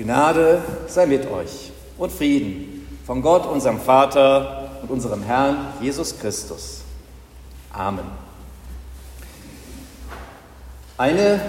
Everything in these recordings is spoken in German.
Gnade sei mit euch und Frieden von Gott, unserem Vater und unserem Herrn Jesus Christus. Amen. Eine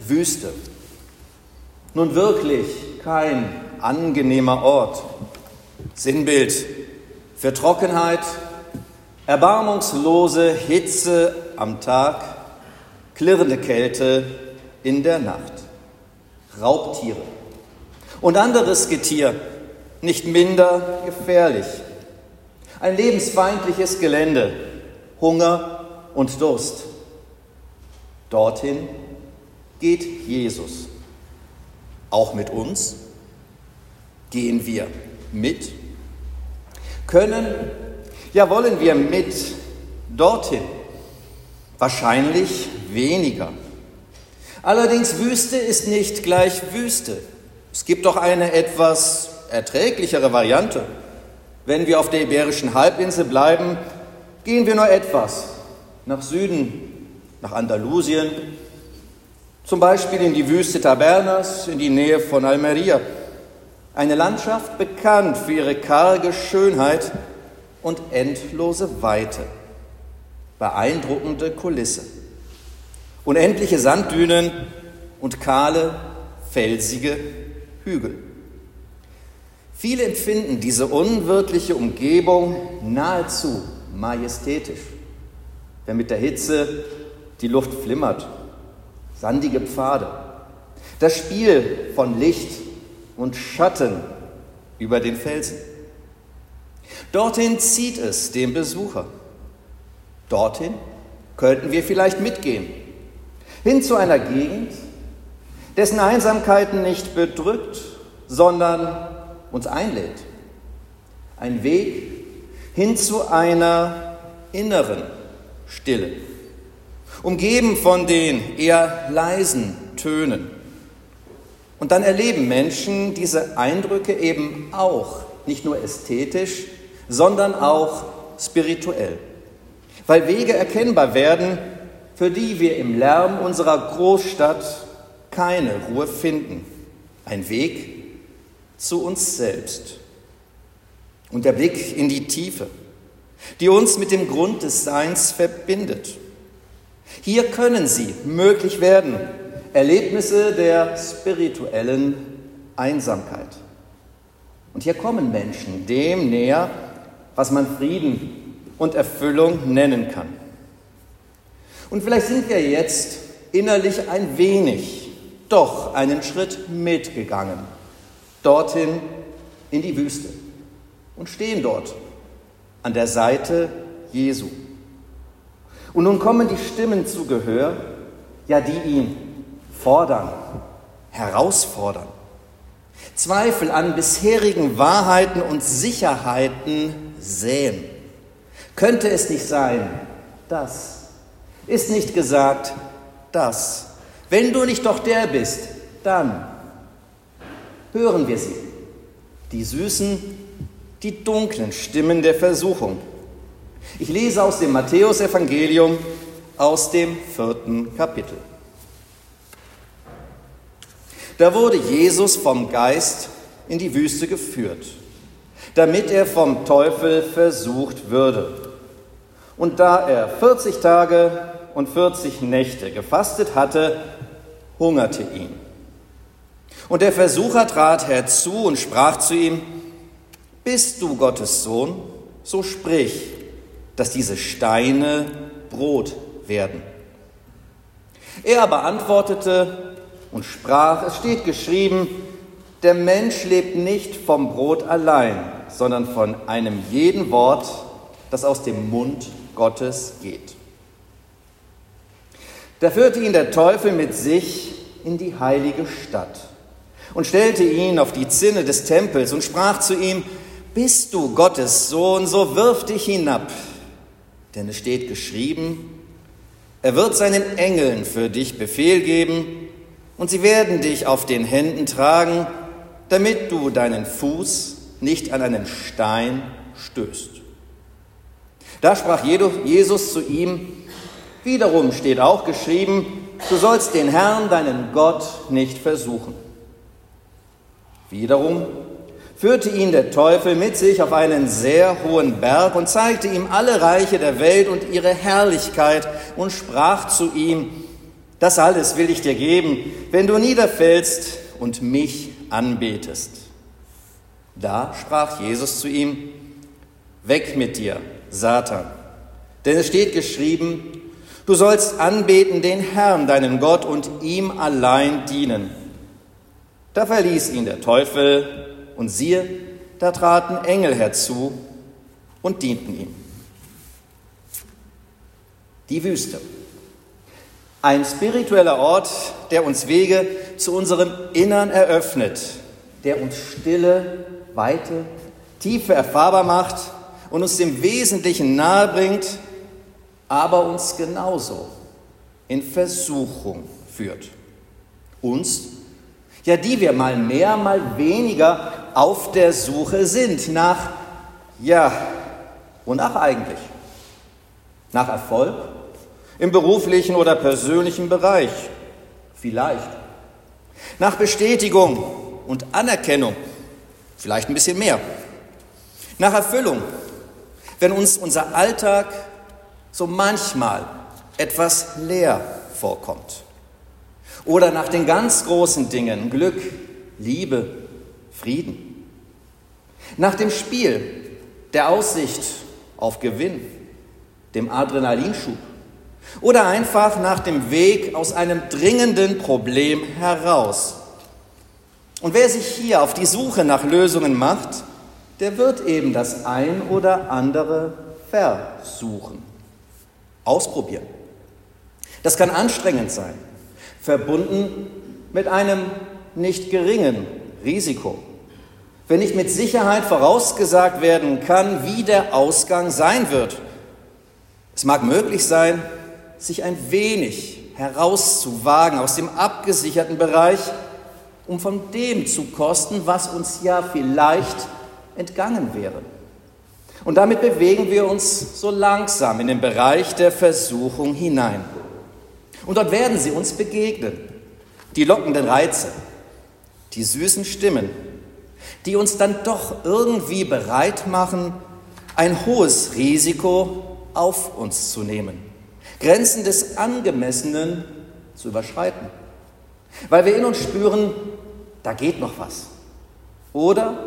Wüste. Nun wirklich kein angenehmer Ort. Sinnbild für Trockenheit, erbarmungslose Hitze am Tag, klirrende Kälte in der Nacht. Raubtiere und anderes Getier, nicht minder gefährlich. Ein lebensfeindliches Gelände, Hunger und Durst. Dorthin geht Jesus. Auch mit uns gehen wir mit. Können, ja wollen wir mit dorthin? Wahrscheinlich weniger. Allerdings Wüste ist nicht gleich Wüste. Es gibt doch eine etwas erträglichere Variante. Wenn wir auf der Iberischen Halbinsel bleiben, gehen wir nur etwas nach Süden, nach Andalusien, zum Beispiel in die Wüste Tabernas, in die Nähe von Almeria. Eine Landschaft bekannt für ihre karge Schönheit und endlose Weite. Beeindruckende Kulisse. Unendliche Sanddünen und kahle, felsige Hügel. Viele empfinden diese unwirtliche Umgebung nahezu majestätisch, wenn mit der Hitze die Luft flimmert, sandige Pfade, das Spiel von Licht und Schatten über den Felsen. Dorthin zieht es den Besucher. Dorthin könnten wir vielleicht mitgehen. Hin zu einer Gegend, dessen Einsamkeiten nicht bedrückt, sondern uns einlädt. Ein Weg hin zu einer inneren Stille, umgeben von den eher leisen Tönen. Und dann erleben Menschen diese Eindrücke eben auch, nicht nur ästhetisch, sondern auch spirituell, weil Wege erkennbar werden, für die wir im Lärm unserer Großstadt keine Ruhe finden. Ein Weg zu uns selbst. Und der Blick in die Tiefe, die uns mit dem Grund des Seins verbindet. Hier können sie möglich werden, Erlebnisse der spirituellen Einsamkeit. Und hier kommen Menschen dem näher, was man Frieden und Erfüllung nennen kann. Und vielleicht sind wir jetzt innerlich ein wenig doch einen Schritt mitgegangen, dorthin in die Wüste und stehen dort an der Seite Jesu. Und nun kommen die Stimmen zu Gehör, ja, die ihn fordern, herausfordern. Zweifel an bisherigen Wahrheiten und Sicherheiten säen. Könnte es nicht sein, das ist nicht gesagt, das wenn du nicht doch der bist, dann hören wir sie. Die süßen, die dunklen Stimmen der Versuchung. Ich lese aus dem Matthäusevangelium aus dem vierten Kapitel. Da wurde Jesus vom Geist in die Wüste geführt, damit er vom Teufel versucht würde. Und da er 40 Tage und 40 Nächte gefastet hatte, hungerte ihn. Und der Versucher trat herzu und sprach zu ihm, Bist du Gottes Sohn, so sprich, dass diese Steine Brot werden. Er aber antwortete und sprach, es steht geschrieben, der Mensch lebt nicht vom Brot allein, sondern von einem jeden Wort, das aus dem Mund Gottes geht. Da führte ihn der Teufel mit sich in die heilige Stadt und stellte ihn auf die Zinne des Tempels und sprach zu ihm, bist du Gottes Sohn, so wirf dich hinab. Denn es steht geschrieben, er wird seinen Engeln für dich Befehl geben, und sie werden dich auf den Händen tragen, damit du deinen Fuß nicht an einen Stein stößt. Da sprach Jesus zu ihm, Wiederum steht auch geschrieben, du sollst den Herrn, deinen Gott, nicht versuchen. Wiederum führte ihn der Teufel mit sich auf einen sehr hohen Berg und zeigte ihm alle Reiche der Welt und ihre Herrlichkeit und sprach zu ihm, das alles will ich dir geben, wenn du niederfällst und mich anbetest. Da sprach Jesus zu ihm, weg mit dir, Satan, denn es steht geschrieben, du sollst anbeten den Herrn, deinen Gott, und ihm allein dienen. Da verließ ihn der Teufel, und siehe, da traten Engel herzu und dienten ihm. Die Wüste. Ein spiritueller Ort, der uns Wege zu unserem Innern eröffnet, der uns Stille, Weite, Tiefe erfahrbar macht und uns dem Wesentlichen nahe bringt, aber uns genauso in Versuchung führt. Uns, ja, die wir mal mehr, mal weniger auf der Suche sind nach, ja, wonach eigentlich? Nach Erfolg im beruflichen oder persönlichen Bereich? Vielleicht. Nach Bestätigung und Anerkennung? Vielleicht ein bisschen mehr. Nach Erfüllung, wenn uns unser Alltag so manchmal etwas leer vorkommt. Oder nach den ganz großen Dingen, Glück, Liebe, Frieden. Nach dem Spiel, der Aussicht auf Gewinn, dem Adrenalinschub oder einfach nach dem Weg aus einem dringenden Problem heraus. Und wer sich hier auf die Suche nach Lösungen macht, der wird eben das ein oder andere versuchen, ausprobieren. Das kann anstrengend sein, verbunden mit einem nicht geringen Risiko wenn nicht mit Sicherheit vorausgesagt werden kann, wie der Ausgang sein wird. Es mag möglich sein, sich ein wenig herauszuwagen aus dem abgesicherten Bereich, um von dem zu kosten, was uns ja vielleicht entgangen wäre. Und damit bewegen wir uns so langsam in den Bereich der Versuchung hinein. Und dort werden sie uns begegnen. Die lockenden Reize, die süßen Stimmen, die uns dann doch irgendwie bereit machen, ein hohes Risiko auf uns zu nehmen, Grenzen des Angemessenen zu überschreiten, weil wir in uns spüren, da geht noch was. Oder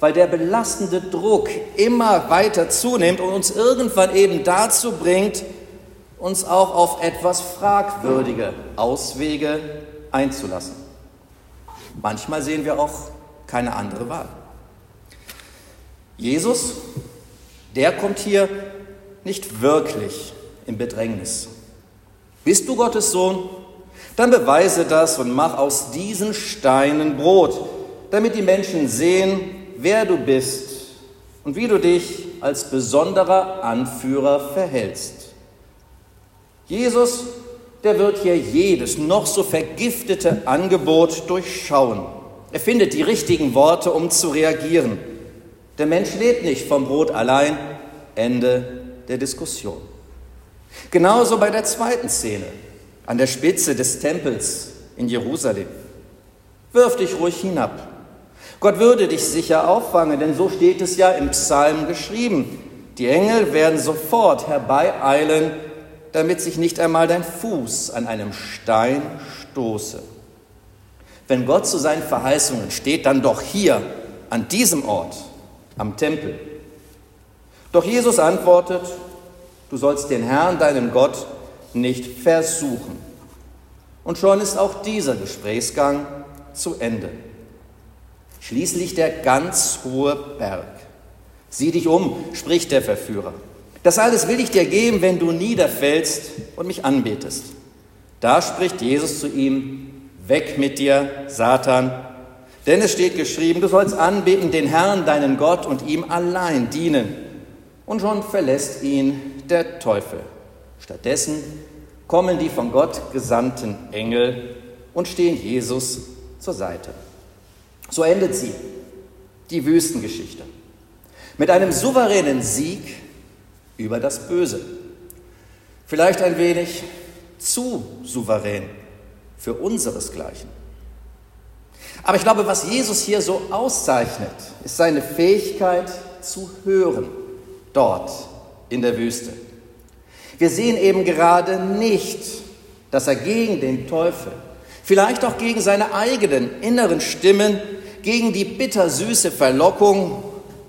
weil der belastende Druck immer weiter zunimmt und uns irgendwann eben dazu bringt, uns auch auf etwas fragwürdige Auswege einzulassen. Manchmal sehen wir auch keine andere Wahl. Jesus, der kommt hier nicht wirklich in Bedrängnis. Bist du Gottes Sohn? Dann beweise das und mach aus diesen Steinen Brot, damit die Menschen sehen, wer du bist und wie du dich als besonderer Anführer verhältst. Jesus, der wird hier jedes noch so vergiftete Angebot durchschauen er findet die richtigen Worte, um zu reagieren. Der Mensch lebt nicht vom Brot allein. Ende der Diskussion. Genauso bei der zweiten Szene an der Spitze des Tempels in Jerusalem. Wirf dich ruhig hinab. Gott würde dich sicher auffangen, denn so steht es ja im Psalm geschrieben. Die Engel werden sofort herbeieilen, damit sich nicht einmal dein Fuß an einem Stein stoße. Wenn Gott zu seinen Verheißungen steht, dann doch hier, an diesem Ort, am Tempel. Doch Jesus antwortet, du sollst den Herrn, deinen Gott, nicht versuchen. Und schon ist auch dieser Gesprächsgang zu Ende. Schließlich der ganz hohe Berg. Sieh dich um, spricht der Verführer. Das alles will ich dir geben, wenn du niederfällst und mich anbetest. Da spricht Jesus zu ihm, Weg mit dir, Satan, denn es steht geschrieben, du sollst anbeten den Herrn, deinen Gott, und ihm allein dienen. Und schon verlässt ihn der Teufel. Stattdessen kommen die von Gott gesandten Engel und stehen Jesus zur Seite. So endet sie, die Wüstengeschichte, mit einem souveränen Sieg über das Böse. Vielleicht ein wenig zu souverän für unseresgleichen. Aber ich glaube, was Jesus hier so auszeichnet, ist seine Fähigkeit zu hören, dort in der Wüste. Wir sehen eben gerade nicht, dass er gegen den Teufel, vielleicht auch gegen seine eigenen inneren Stimmen, gegen die bittersüße Verlockung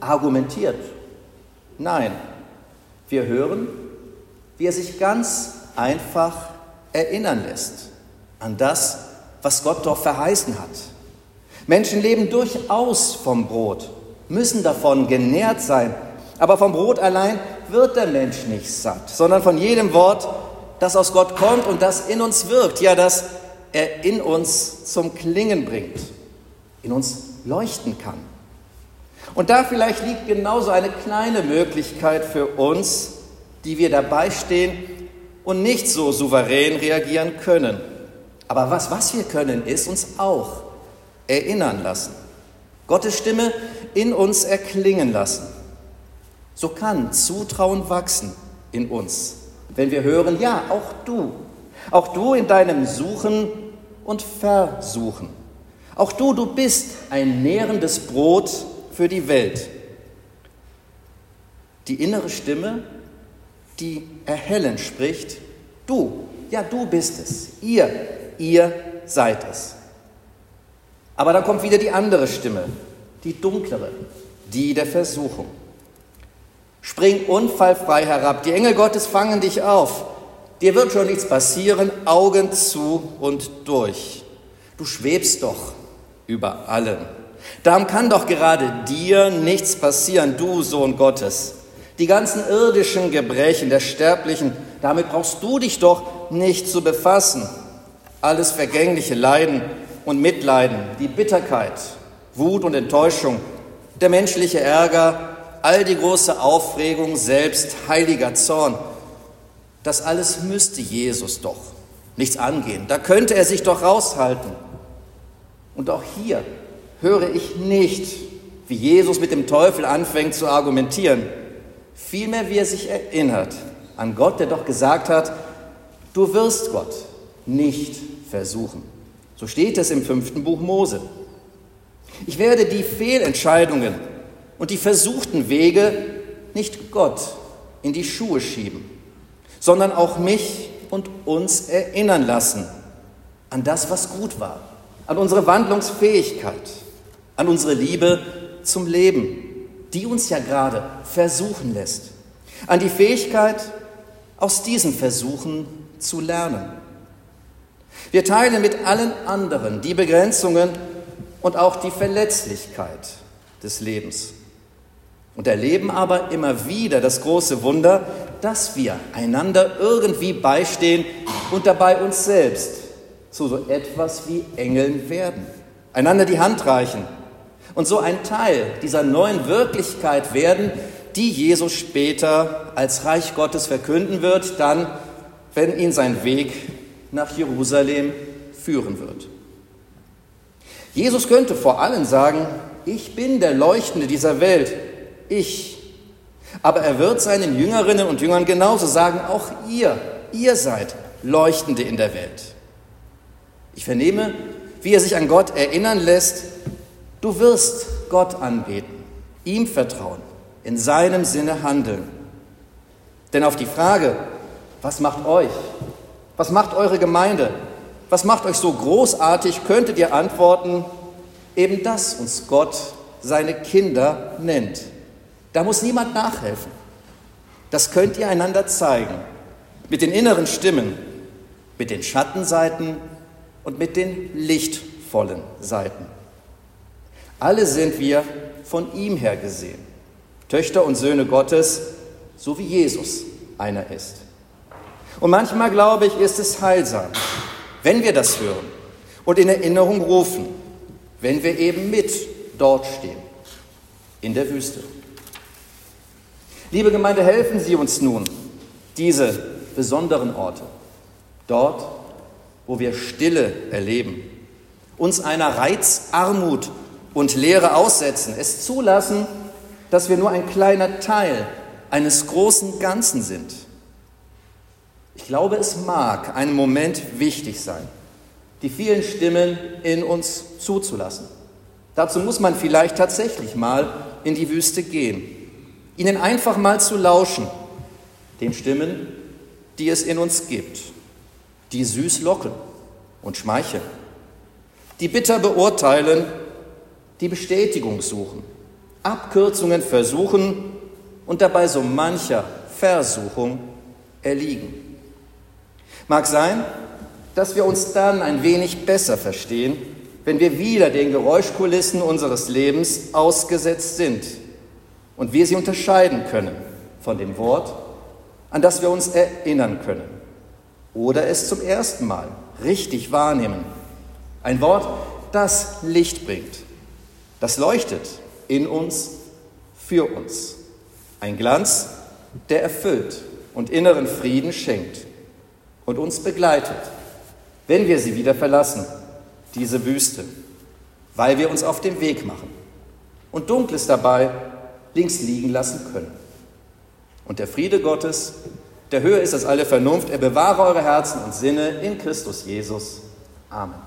argumentiert. Nein, wir hören, wie er sich ganz einfach erinnern lässt an das, was Gott doch verheißen hat. Menschen leben durchaus vom Brot, müssen davon genährt sein, aber vom Brot allein wird der Mensch nicht satt, sondern von jedem Wort, das aus Gott kommt und das in uns wirkt, ja, das er in uns zum Klingen bringt, in uns leuchten kann. Und da vielleicht liegt genauso eine kleine Möglichkeit für uns, die wir dabei stehen und nicht so souverän reagieren können. Aber was, was wir können, ist uns auch erinnern lassen. Gottes Stimme in uns erklingen lassen. So kann Zutrauen wachsen in uns, wenn wir hören, ja, auch du, auch du in deinem Suchen und Versuchen. Auch du, du bist ein nährendes Brot für die Welt. Die innere Stimme, die erhellend spricht, du, ja, du bist es, ihr, ihr seid es. Aber dann kommt wieder die andere Stimme, die dunklere, die der Versuchung. Spring unfallfrei herab, die Engel Gottes fangen dich auf. Dir wird schon nichts passieren, Augen zu und durch. Du schwebst doch über allem. Darum kann doch gerade dir nichts passieren, du Sohn Gottes. Die ganzen irdischen Gebrechen der Sterblichen, damit brauchst du dich doch nicht zu befassen. Alles vergängliche Leiden und Mitleiden, die Bitterkeit, Wut und Enttäuschung, der menschliche Ärger, all die große Aufregung, selbst heiliger Zorn, das alles müsste Jesus doch nichts angehen. Da könnte er sich doch raushalten. Und auch hier höre ich nicht, wie Jesus mit dem Teufel anfängt zu argumentieren. Vielmehr, wie er sich erinnert an Gott, der doch gesagt hat, du wirst Gott nicht versuchen. So steht es im fünften Buch Mose. Ich werde die Fehlentscheidungen und die versuchten Wege nicht Gott in die Schuhe schieben, sondern auch mich und uns erinnern lassen an das, was gut war, an unsere Wandlungsfähigkeit, an unsere Liebe zum Leben, die uns ja gerade versuchen lässt, an die Fähigkeit, aus diesen Versuchen zu lernen. Wir teilen mit allen anderen die Begrenzungen und auch die Verletzlichkeit des Lebens und erleben aber immer wieder das große Wunder, dass wir einander irgendwie beistehen und dabei uns selbst zu so etwas wie Engeln werden, einander die Hand reichen und so ein Teil dieser neuen Wirklichkeit werden, die Jesus später als Reich Gottes verkünden wird, dann, wenn ihn sein Weg nach Jerusalem führen wird. Jesus könnte vor allen sagen, ich bin der Leuchtende dieser Welt, ich. Aber er wird seinen Jüngerinnen und Jüngern genauso sagen, auch ihr, ihr seid Leuchtende in der Welt. Ich vernehme, wie er sich an Gott erinnern lässt, du wirst Gott anbeten, ihm vertrauen, in seinem Sinne handeln. Denn auf die Frage, was macht euch, was macht eure Gemeinde, was macht euch so großartig, könntet ihr antworten, eben das uns Gott seine Kinder nennt. Da muss niemand nachhelfen. Das könnt ihr einander zeigen. Mit den inneren Stimmen, mit den Schattenseiten und mit den lichtvollen Seiten. Alle sind wir von ihm her gesehen. Töchter und Söhne Gottes, so wie Jesus einer ist. Und manchmal, glaube ich, ist es heilsam, wenn wir das hören und in Erinnerung rufen, wenn wir eben mit dort stehen, in der Wüste. Liebe Gemeinde, helfen Sie uns nun, diese besonderen Orte, dort, wo wir Stille erleben, uns einer Reizarmut und Leere aussetzen, es zulassen, dass wir nur ein kleiner Teil eines großen Ganzen sind. Ich glaube, es mag einen Moment wichtig sein, die vielen Stimmen in uns zuzulassen. Dazu muss man vielleicht tatsächlich mal in die Wüste gehen, ihnen einfach mal zu lauschen, den Stimmen, die es in uns gibt, die süß locken und schmeicheln, die bitter beurteilen, die Bestätigung suchen, Abkürzungen versuchen und dabei so mancher Versuchung erliegen. Mag sein, dass wir uns dann ein wenig besser verstehen, wenn wir wieder den Geräuschkulissen unseres Lebens ausgesetzt sind und wir sie unterscheiden können von dem Wort, an das wir uns erinnern können oder es zum ersten Mal richtig wahrnehmen. Ein Wort, das Licht bringt, das leuchtet in uns, für uns. Ein Glanz, der erfüllt und inneren Frieden schenkt und uns begleitet, wenn wir sie wieder verlassen, diese Wüste, weil wir uns auf den Weg machen und Dunkles dabei links liegen lassen können. Und der Friede Gottes, der höher ist als alle Vernunft, er bewahre eure Herzen und Sinne in Christus Jesus. Amen.